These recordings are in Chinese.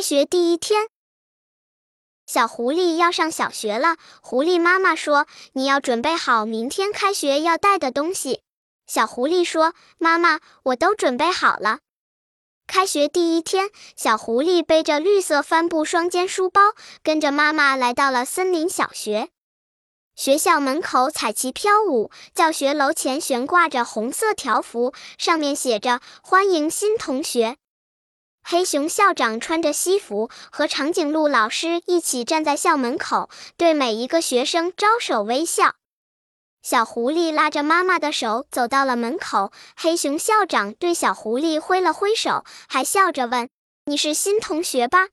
开学第一天，小狐狸要上小学了。狐狸妈妈说：“你要准备好明天开学要带的东西。”小狐狸说：“妈妈，我都准备好了。”开学第一天，小狐狸背着绿色帆布双肩书包，跟着妈妈来到了森林小学。学校门口彩旗飘舞，教学楼前悬挂着红色条幅，上面写着“欢迎新同学”。黑熊校长穿着西服，和长颈鹿老师一起站在校门口，对每一个学生招手微笑。小狐狸拉着妈妈的手走到了门口，黑熊校长对小狐狸挥了挥手，还笑着问：“你是新同学吧？”“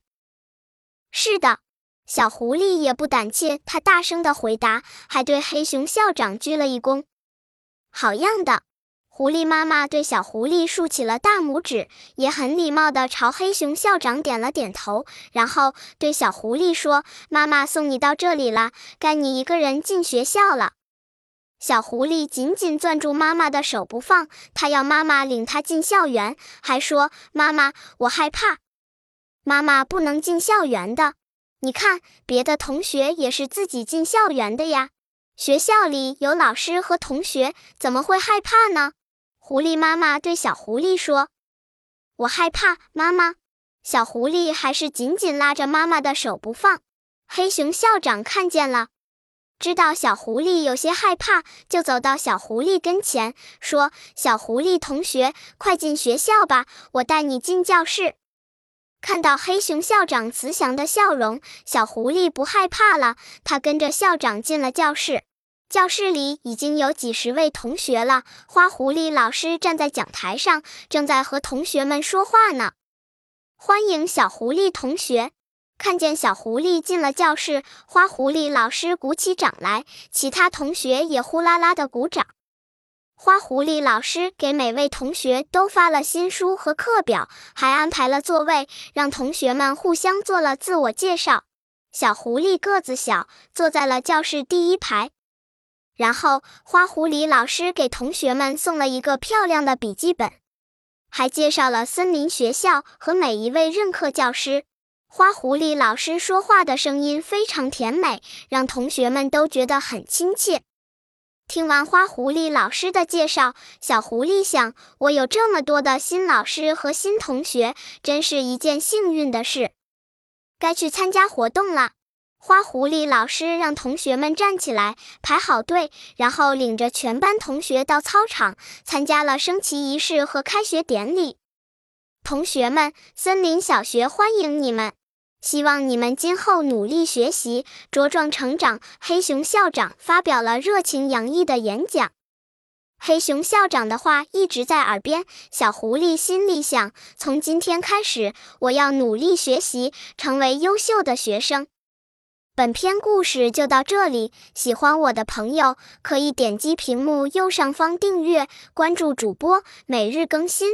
是的。”小狐狸也不胆怯，他大声地回答，还对黑熊校长鞠了一躬。“好样的！”狐狸妈妈对小狐狸竖起了大拇指，也很礼貌地朝黑熊校长点了点头，然后对小狐狸说：“妈妈送你到这里了，该你一个人进学校了。”小狐狸紧紧攥住妈妈的手不放，它要妈妈领它进校园，还说：“妈妈，我害怕。”妈妈不能进校园的。你看，别的同学也是自己进校园的呀。学校里有老师和同学，怎么会害怕呢？狐狸妈妈对小狐狸说：“我害怕，妈妈。”小狐狸还是紧紧拉着妈妈的手不放。黑熊校长看见了。知道小狐狸有些害怕，就走到小狐狸跟前，说：“小狐狸同学，快进学校吧，我带你进教室。”看到黑熊校长慈祥的笑容，小狐狸不害怕了。他跟着校长进了教室。教室里已经有几十位同学了。花狐狸老师站在讲台上，正在和同学们说话呢。欢迎小狐狸同学。看见小狐狸进了教室，花狐狸老师鼓起掌来，其他同学也呼啦啦的鼓掌。花狐狸老师给每位同学都发了新书和课表，还安排了座位，让同学们互相做了自我介绍。小狐狸个子小，坐在了教室第一排。然后，花狐狸老师给同学们送了一个漂亮的笔记本，还介绍了森林学校和每一位任课教师。花狐狸老师说话的声音非常甜美，让同学们都觉得很亲切。听完花狐狸老师的介绍，小狐狸想：我有这么多的新老师和新同学，真是一件幸运的事。该去参加活动了。花狐狸老师让同学们站起来，排好队，然后领着全班同学到操场参加了升旗仪式和开学典礼。同学们，森林小学欢迎你们！希望你们今后努力学习，茁壮成长。黑熊校长发表了热情洋溢的演讲。黑熊校长的话一直在耳边，小狐狸心里想：从今天开始，我要努力学习，成为优秀的学生。本篇故事就到这里，喜欢我的朋友可以点击屏幕右上方订阅，关注主播，每日更新。